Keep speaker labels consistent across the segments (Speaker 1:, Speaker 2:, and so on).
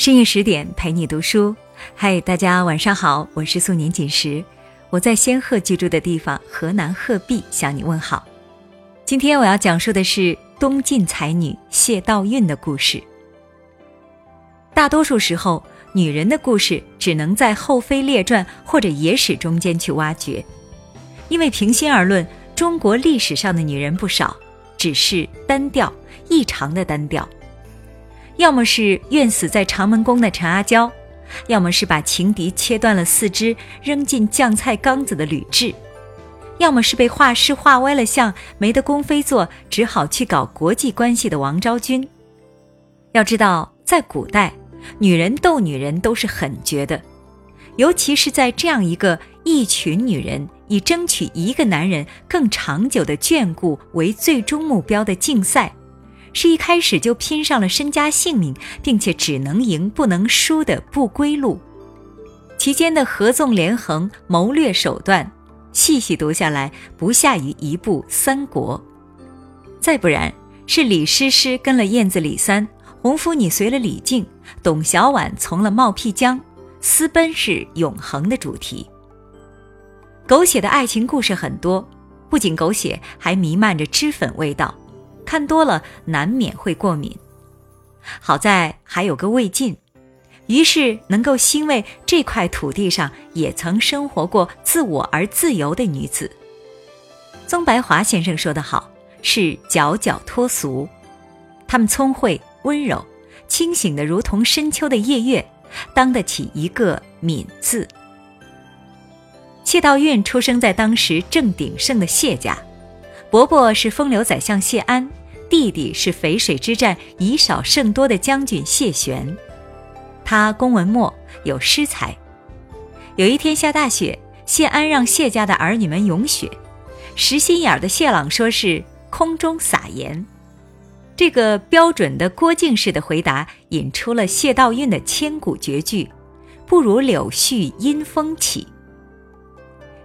Speaker 1: 深夜十点陪你读书，嗨，大家晚上好，我是素年锦时，我在仙鹤居住的地方河南鹤壁向你问好。今天我要讲述的是东晋才女谢道韫的故事。大多数时候，女人的故事只能在《后妃列传》或者野史中间去挖掘，因为平心而论，中国历史上的女人不少，只是单调，异常的单调。要么是愿死在长门宫的陈阿娇，要么是把情敌切断了四肢扔进酱菜缸子的吕雉，要么是被画师画歪了相没得宫妃做，只好去搞国际关系的王昭君。要知道，在古代，女人斗女人都是很绝的，尤其是在这样一个一群女人以争取一个男人更长久的眷顾为最终目标的竞赛。是一开始就拼上了身家性命，并且只能赢不能输的不归路，其间的合纵连横、谋略手段，细细读下来不下于一部《三国》。再不然，是李师师跟了燕子李三，红拂女随了李靖，董小宛从了冒辟疆，私奔是永恒的主题。狗血的爱情故事很多，不仅狗血，还弥漫着脂粉味道。看多了难免会过敏，好在还有个魏晋，于是能够欣慰这块土地上也曾生活过自我而自由的女子。宗白华先生说得好，是皎皎脱俗，她们聪慧温柔，清醒的如同深秋的夜月，当得起一个“敏”字。谢道韫出生在当时正鼎盛的谢家，伯伯是风流宰相谢安。弟弟是淝水之战以少胜多的将军谢玄，他公文墨，有诗才。有一天下大雪，谢安让谢家的儿女们咏雪，实心眼的谢朗说是空中撒盐。这个标准的郭靖式的回答，引出了谢道韫的千古绝句：“不如柳絮因风起。”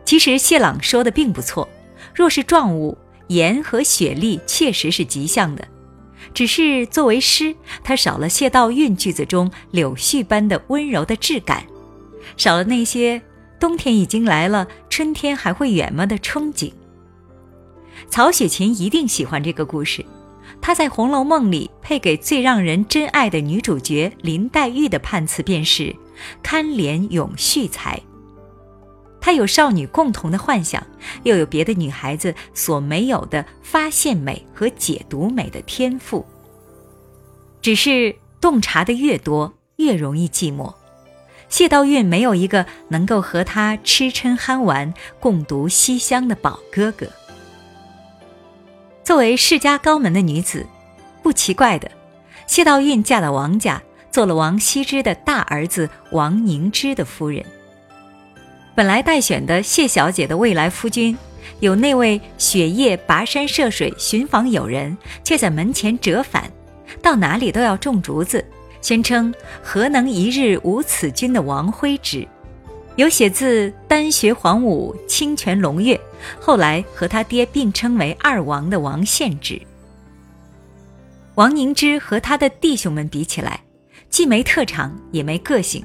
Speaker 1: 其实谢朗说的并不错，若是状物。盐和雪莉确实是极像的，只是作为诗，它少了谢道韫句子中柳絮般的温柔的质感，少了那些冬天已经来了，春天还会远吗的憧憬。曹雪芹一定喜欢这个故事，他在《红楼梦》里配给最让人珍爱的女主角林黛玉的判词便是“堪怜咏絮才”。她有少女共同的幻想，又有别的女孩子所没有的发现美和解读美的天赋。只是洞察的越多，越容易寂寞。谢道韫没有一个能够和她痴嗔憨玩、共读西厢的宝哥哥。作为世家高门的女子，不奇怪的，谢道韫嫁到王家，做了王羲之的大儿子王凝之的夫人。本来待选的谢小姐的未来夫君，有那位雪夜跋山涉水寻访友人，却在门前折返，到哪里都要种竹子，宣称何能一日无此君的王徽之，有写自丹学黄武清泉龙月，后来和他爹并称为二王的王献之。王凝之和他的弟兄们比起来，既没特长，也没个性。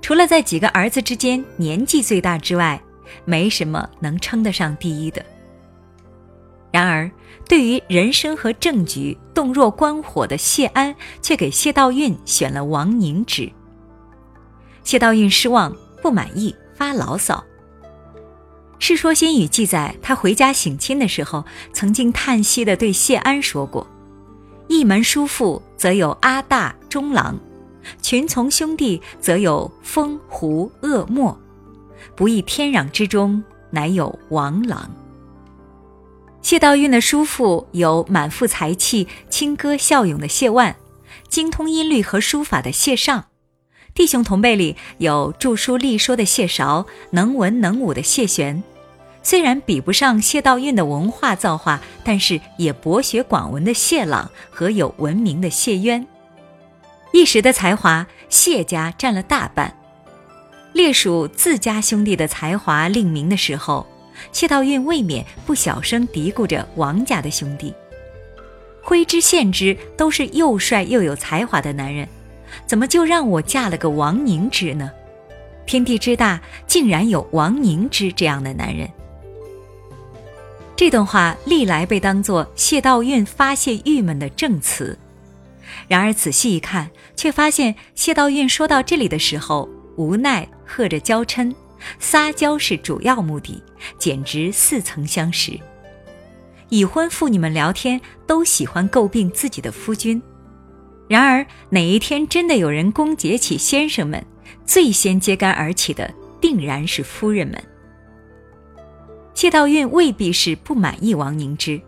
Speaker 1: 除了在几个儿子之间年纪最大之外，没什么能称得上第一的。然而，对于人生和政局洞若观火的谢安，却给谢道韫选了王凝之。谢道韫失望、不满意，发牢骚。《世说新语》记载，他回家省亲的时候，曾经叹息地对谢安说过：“一门叔父，则有阿大、中郎。”群从兄弟，则有风胡恶莫，不亦天壤之中，乃有王郎。谢道韫的叔父有满腹才气、轻歌笑咏的谢万，精通音律和书法的谢尚；弟兄同辈里有著书立说的谢韶，能文能武的谢玄。虽然比不上谢道韫的文化造化，但是也博学广闻的谢朗和有闻名的谢渊。一时的才华，谢家占了大半。列数自家兄弟的才华令名的时候，谢道韫未免不小声嘀咕着王家的兄弟。徽之、献之都是又帅又有才华的男人，怎么就让我嫁了个王凝之呢？天地之大，竟然有王凝之这样的男人。这段话历来被当作谢道韫发泄郁闷的证词，然而仔细一看，却发现谢道韫说到这里的时候，无奈和着娇嗔，撒娇是主要目的，简直似曾相识。已婚妇女们聊天都喜欢诟病自己的夫君，然而哪一天真的有人攻讦起先生们，最先揭竿而起的定然是夫人们。谢道韫未必是不满意王凝之，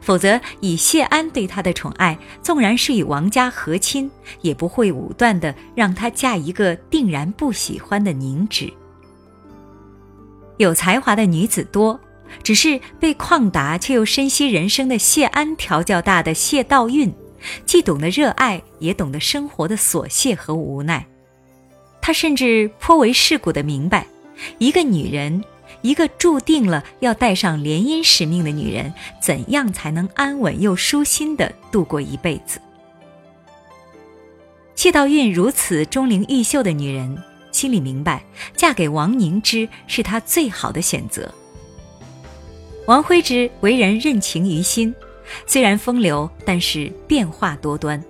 Speaker 1: 否则以谢安对她的宠爱，纵然是与王家和亲，也不会武断的让她嫁一个定然不喜欢的宁芷。有才华的女子多，只是被旷达却又深悉人生的谢安调教大的谢道韫，既懂得热爱，也懂得生活的琐屑和无奈。她甚至颇为世故的明白，一个女人。一个注定了要带上联姻使命的女人，怎样才能安稳又舒心的度过一辈子？谢道韫如此钟灵毓秀的女人，心里明白，嫁给王凝之是她最好的选择。王徽之为人任情于心，虽然风流，但是变化多端。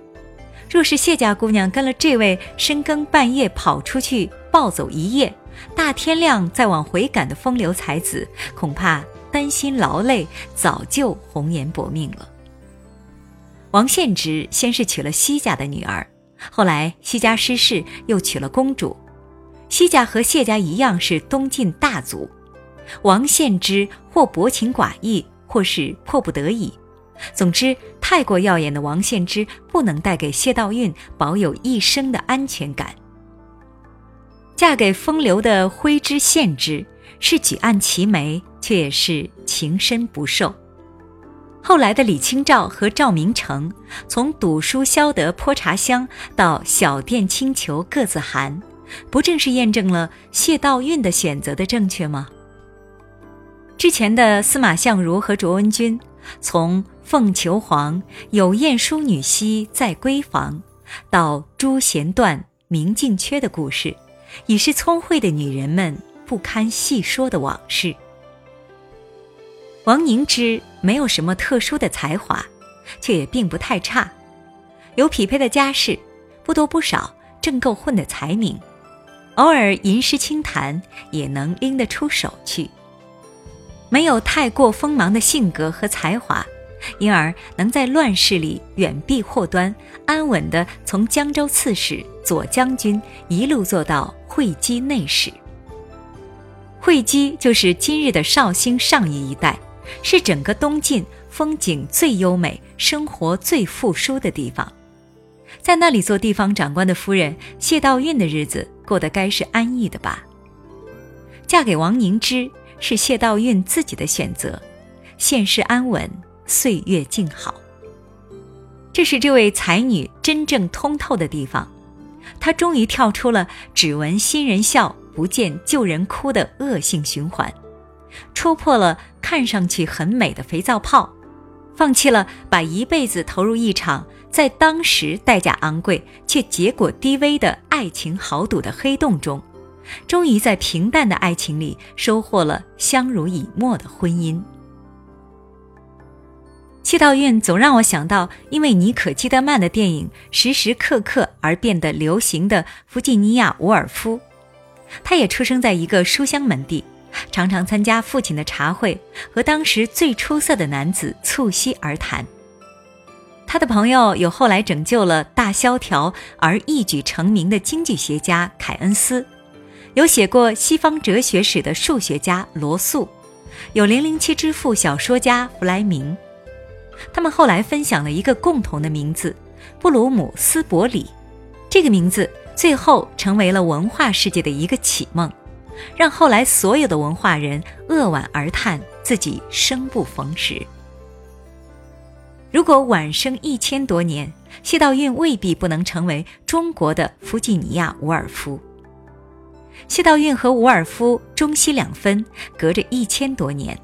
Speaker 1: 若是谢家姑娘跟了这位深更半夜跑出去暴走一夜，大天亮再往回赶的风流才子，恐怕担心劳累，早就红颜薄命了。王献之先是娶了西家的女儿，后来西家失势，又娶了公主。西家和谢家一样是东晋大族，王献之或薄情寡义，或是迫不得已。总之，太过耀眼的王献之不能带给谢道韫保有一生的安全感。嫁给风流的徽之献之，是举案齐眉，却也是情深不寿。后来的李清照和赵明诚，从赌书消得泼茶香到小店清裘各自寒，不正是验证了谢道韫的选择的正确吗？之前的司马相如和卓文君，从凤求凰，有燕淑女兮在闺房，到朱弦断，明镜缺的故事。已是聪慧的女人们不堪细说的往事。王凝之没有什么特殊的才华，却也并不太差，有匹配的家世，不多不少，正够混的才名，偶尔吟诗清谈也能拎得出手去。没有太过锋芒的性格和才华。因而能在乱世里远避祸端，安稳地从江州刺史、左将军一路做到会稽内史。会稽就是今日的绍兴上虞一带，是整个东晋风景最优美、生活最富庶的地方。在那里做地方长官的夫人谢道韫的日子过得该是安逸的吧？嫁给王凝之是谢道韫自己的选择，现世安稳。岁月静好，这是这位才女真正通透的地方。她终于跳出了只闻新人笑，不见旧人哭的恶性循环，戳破了看上去很美的肥皂泡，放弃了把一辈子投入一场在当时代价昂贵却结果低微的爱情豪赌的黑洞中，终于在平淡的爱情里收获了相濡以沫的婚姻。谢道韫总让我想到，因为妮可基德曼的电影时时刻刻而变得流行的弗吉尼亚·伍尔夫。他也出生在一个书香门第，常常参加父亲的茶会，和当时最出色的男子促膝而谈。他的朋友有后来拯救了大萧条而一举成名的经济学家凯恩斯，有写过西方哲学史的数学家罗素，有零零七之父小说家弗莱明。他们后来分享了一个共同的名字——布鲁姆斯伯里。这个名字最后成为了文化世界的一个启蒙，让后来所有的文化人扼腕而叹自己生不逢时。如果晚生一千多年，谢道韫未必不能成为中国的弗吉尼亚·伍尔夫。谢道韫和伍尔夫中西两分，隔着一千多年。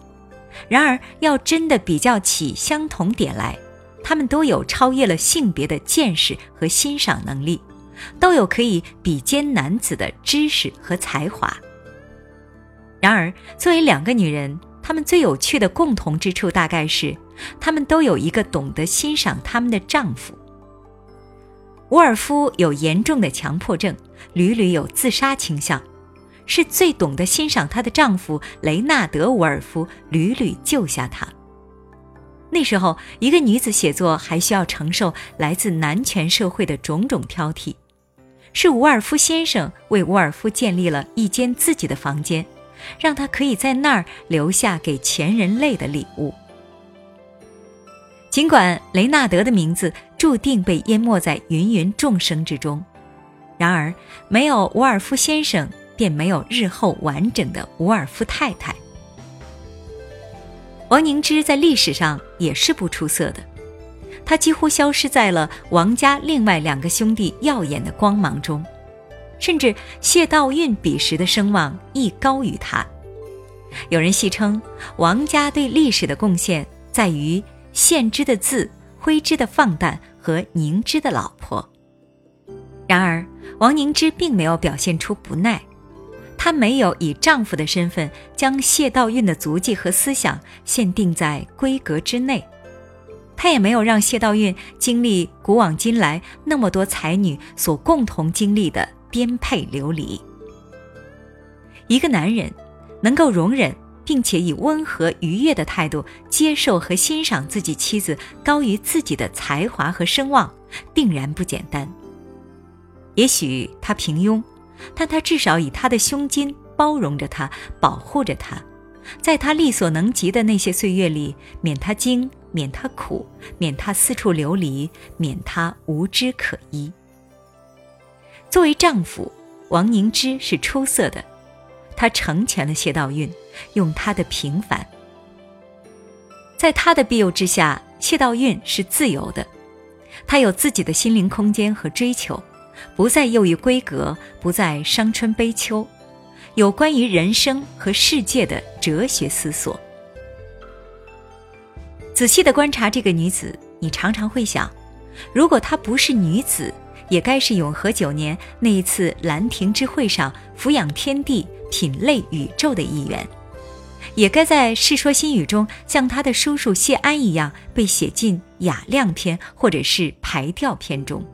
Speaker 1: 然而，要真的比较起相同点来，他们都有超越了性别的见识和欣赏能力，都有可以比肩男子的知识和才华。然而，作为两个女人，她们最有趣的共同之处大概是，她们都有一个懂得欣赏她们的丈夫。伍尔夫有严重的强迫症，屡屡有自杀倾向，是最懂得欣赏她的丈夫雷纳德·伍尔夫屡屡救下她。那时候，一个女子写作还需要承受来自男权社会的种种挑剔，是伍尔夫先生为伍尔夫建立了一间自己的房间，让他可以在那儿留下给全人类的礼物。尽管雷纳德的名字注定被淹没在芸芸众生之中，然而没有伍尔夫先生，便没有日后完整的伍尔夫太太。王凝之在历史上也是不出色的，他几乎消失在了王家另外两个兄弟耀眼的光芒中，甚至谢道韫彼时的声望亦高于他。有人戏称，王家对历史的贡献在于。献之的字，挥之的放诞和宁之的老婆。然而，王凝之并没有表现出不耐，她没有以丈夫的身份将谢道韫的足迹和思想限定在闺阁之内，她也没有让谢道韫经历古往今来那么多才女所共同经历的颠沛流离。一个男人能够容忍。并且以温和愉悦的态度接受和欣赏自己妻子高于自己的才华和声望，定然不简单。也许他平庸，但他至少以他的胸襟包容着他，保护着他，在他力所能及的那些岁月里，免他惊，免他苦，免他四处流离，免他无枝可依。作为丈夫，王凝之是出色的。他成全了谢道韫，用他的平凡，在他的庇佑之下，谢道韫是自由的。他有自己的心灵空间和追求，不再囿于闺阁，不再伤春悲秋，有关于人生和世界的哲学思索。仔细的观察这个女子，你常常会想，如果她不是女子，也该是永和九年那一次兰亭之会上俯仰天地。品类宇宙的一员，也该在《世说新语》中像他的叔叔谢安一样被写进雅量篇或者是排调篇中。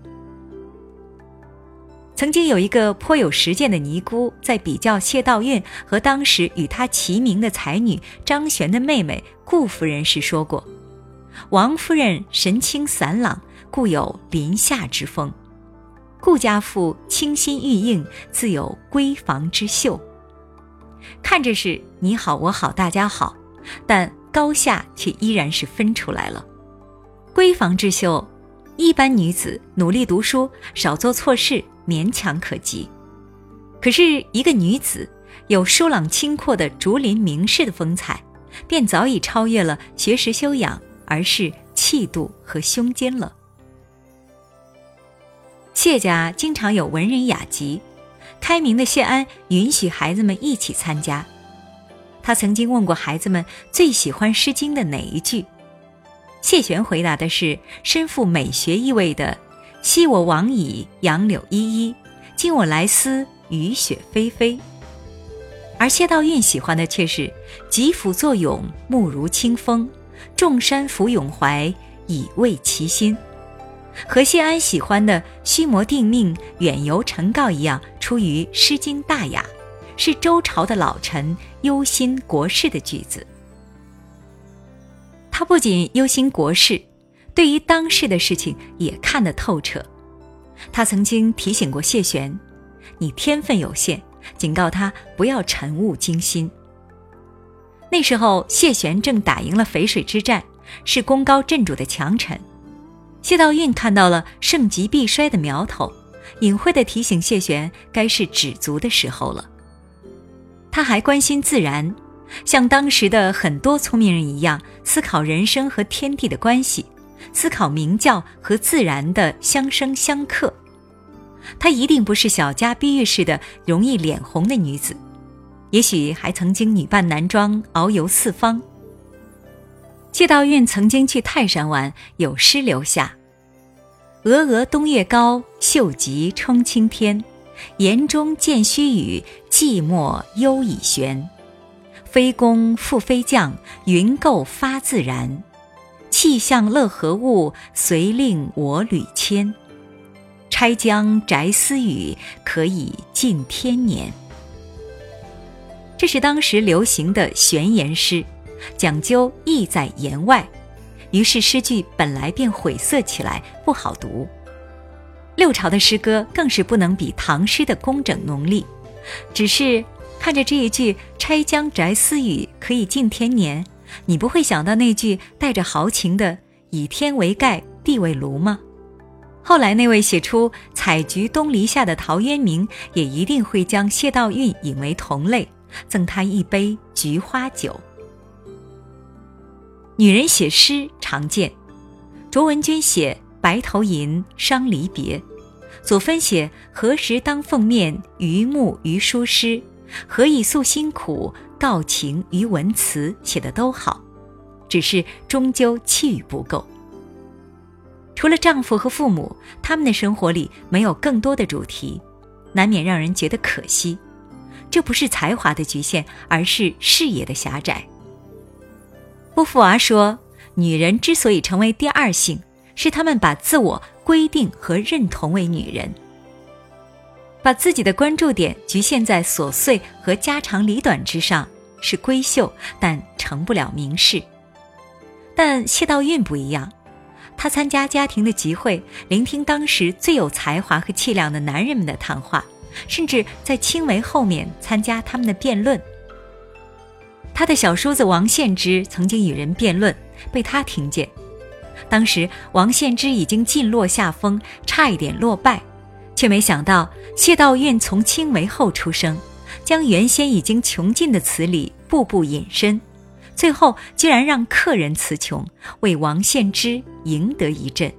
Speaker 1: 曾经有一个颇有实践的尼姑，在比较谢道韫和当时与她齐名的才女张璇的妹妹顾夫人时说过：“王夫人神清散朗，故有林下之风；顾家妇清新玉映，自有闺房之秀。”看着是你好我好大家好，但高下却依然是分出来了。闺房之秀，一般女子努力读书，少做错事，勉强可及。可是一个女子有疏朗清阔的竹林名士的风采，便早已超越了学识修养，而是气度和胸襟了。谢家经常有文人雅集。开明的谢安允许孩子们一起参加。他曾经问过孩子们最喜欢《诗经》的哪一句，谢玄回答的是身负美学意味的“昔我往矣，杨柳依依；今我来思，雨雪霏霏。”而谢道韫喜欢的却是“疾甫作咏，目如清风；众山俯咏怀，以慰其心。”和谢安喜欢的“虚魔定命，远游陈告”一样，出于《诗经·大雅》，是周朝的老臣忧心国事的句子。他不仅忧心国事，对于当世的事情也看得透彻。他曾经提醒过谢玄：“你天分有限，警告他不要晨雾惊心。”那时候，谢玄正打赢了淝水之战，是功高震主的强臣。谢道韫看到了盛极必衰的苗头，隐晦地提醒谢玄，该是止足的时候了。他还关心自然，像当时的很多聪明人一样，思考人生和天地的关系，思考明教和自然的相生相克。她一定不是小家碧玉似的容易脸红的女子，也许还曾经女扮男装遨游四方。谢道韫曾经去泰山玩，有诗留下：“峨峨东岳高，秀极冲青天。岩中见虚雨，寂寞幽已悬。飞公复飞将，云构发自然。气象乐何物，遂令我屡迁。拆江宅私语，可以尽天年。这是当时流行的玄言诗，讲究意在言外，于是诗句本来便晦涩起来，不好读。六朝的诗歌更是不能比唐诗的工整浓丽，只是看着这一句“拆江宅私语，可以尽天年”，你不会想到那句带着豪情的“以天为盖，地为炉”吗？后来那位写出“采菊东篱下”的陶渊明，也一定会将谢道韫引为同类，赠他一杯菊花酒。女人写诗常见，卓文君写。白头吟伤离别，左芬写何时当凤面，于木于书诗，何以诉辛苦，道情于文辞，写的都好，只是终究气宇不够。除了丈夫和父母，他们的生活里没有更多的主题，难免让人觉得可惜。这不是才华的局限，而是视野的狭窄。波伏娃说：“女人之所以成为第二性。”是她们把自我规定和认同为女人，把自己的关注点局限在琐碎和家长里短之上，是闺秀，但成不了名士。但谢道韫不一样，她参加家庭的集会，聆听当时最有才华和气量的男人们的谈话，甚至在青梅后面参加他们的辩论。他的小叔子王献之曾经与人辩论，被他听见。当时王献之已经尽落下风，差一点落败，却没想到谢道韫从青梅后出生，将原先已经穷尽的词理步步引申，最后居然让客人词穷，为王献之赢得一阵。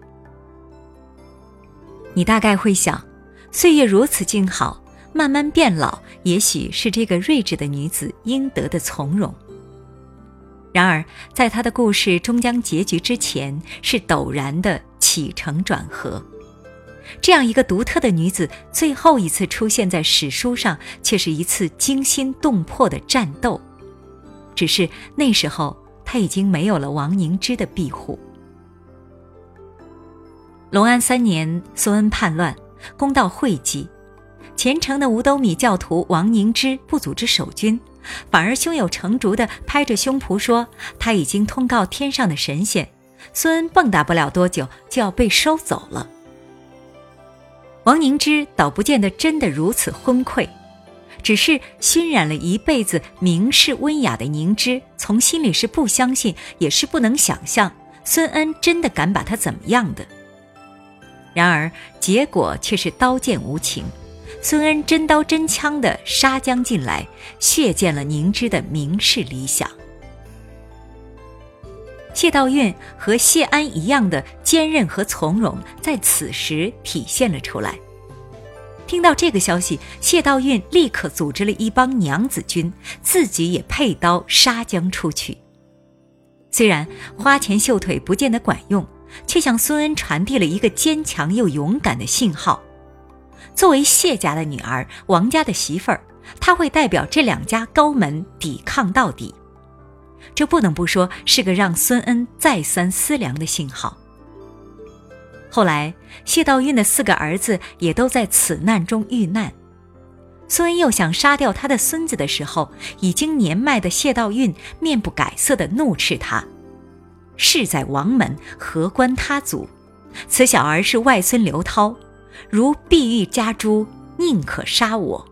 Speaker 1: 你大概会想，岁月如此静好，慢慢变老，也许是这个睿智的女子应得的从容。然而，在她的故事终将结局之前，是陡然的起承转合。这样一个独特的女子，最后一次出现在史书上，却是一次惊心动魄的战斗。只是那时候，她已经没有了王凝之的庇护。隆安三年，孙恩叛乱，攻到会稽，虔诚的五斗米教徒王凝之不组织守军。反而胸有成竹地拍着胸脯说：“他已经通告天上的神仙，孙恩蹦跶不了多久就要被收走了。”王凝之倒不见得真的如此昏聩，只是熏染了一辈子名士温雅的凝之，从心里是不相信，也是不能想象孙恩真的敢把他怎么样的。然而结果却是刀剑无情。孙恩真刀真枪地杀将进来，血溅了凝之的名士理想。谢道韫和谢安一样的坚韧和从容，在此时体现了出来。听到这个消息，谢道韫立刻组织了一帮娘子军，自己也佩刀杀将出去。虽然花拳绣腿不见得管用，却向孙恩传递了一个坚强又勇敢的信号。作为谢家的女儿，王家的媳妇儿，她会代表这两家高门抵抗到底。这不能不说是个让孙恩再三思量的信号。后来，谢道韫的四个儿子也都在此难中遇难。孙恩又想杀掉他的孙子的时候，已经年迈的谢道韫面不改色地怒斥他：“事在王门，何关他族？此小儿是外孙刘涛。”如碧玉家珠，宁可杀我。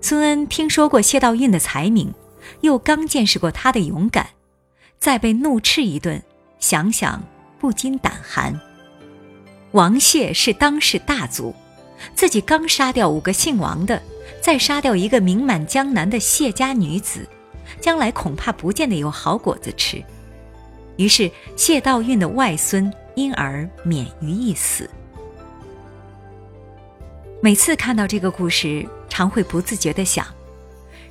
Speaker 1: 孙恩听说过谢道韫的才名，又刚见识过他的勇敢，再被怒斥一顿，想想不禁胆寒。王谢是当世大族，自己刚杀掉五个姓王的，再杀掉一个名满江南的谢家女子，将来恐怕不见得有好果子吃。于是谢道韫的外孙因而免于一死。每次看到这个故事，常会不自觉地想：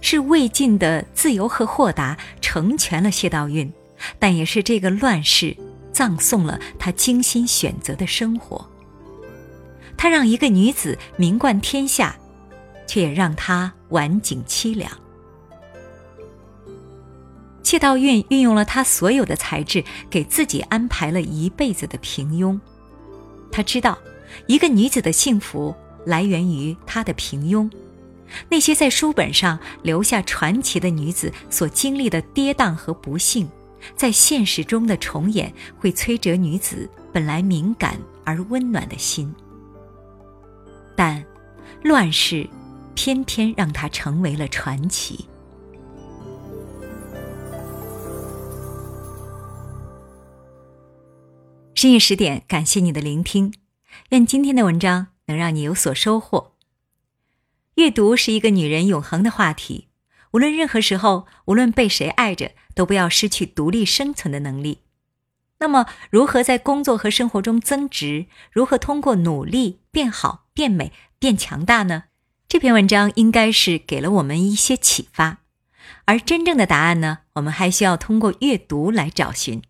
Speaker 1: 是魏晋的自由和豁达成全了谢道韫，但也是这个乱世葬送了他精心选择的生活。他让一个女子名冠天下，却也让她晚景凄凉。谢道韫运用了他所有的才智，给自己安排了一辈子的平庸。他知道，一个女子的幸福来源于她的平庸。那些在书本上留下传奇的女子所经历的跌宕和不幸，在现实中的重演，会摧折女子本来敏感而温暖的心。但，乱世偏偏让她成为了传奇。深夜十点，感谢你的聆听，愿今天的文章能让你有所收获。阅读是一个女人永恒的话题，无论任何时候，无论被谁爱着，都不要失去独立生存的能力。那么，如何在工作和生活中增值？如何通过努力变好、变美、变强大呢？这篇文章应该是给了我们一些启发，而真正的答案呢，我们还需要通过阅读来找寻。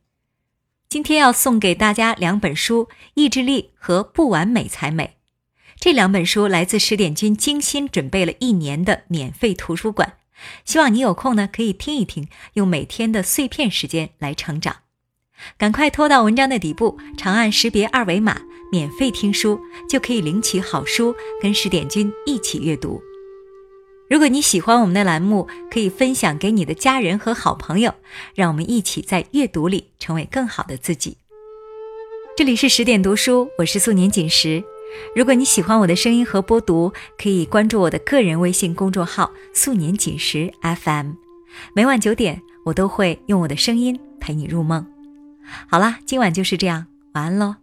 Speaker 1: 今天要送给大家两本书，《意志力》和《不完美才美》。这两本书来自十点君精心准备了一年的免费图书馆，希望你有空呢可以听一听，用每天的碎片时间来成长。赶快拖到文章的底部，长按识别二维码，免费听书就可以领取好书，跟十点君一起阅读。如果你喜欢我们的栏目，可以分享给你的家人和好朋友，让我们一起在阅读里成为更好的自己。这里是十点读书，我是素年锦时。如果你喜欢我的声音和播读，可以关注我的个人微信公众号“素年锦时 FM”。每晚九点，我都会用我的声音陪你入梦。好啦，今晚就是这样，晚安喽。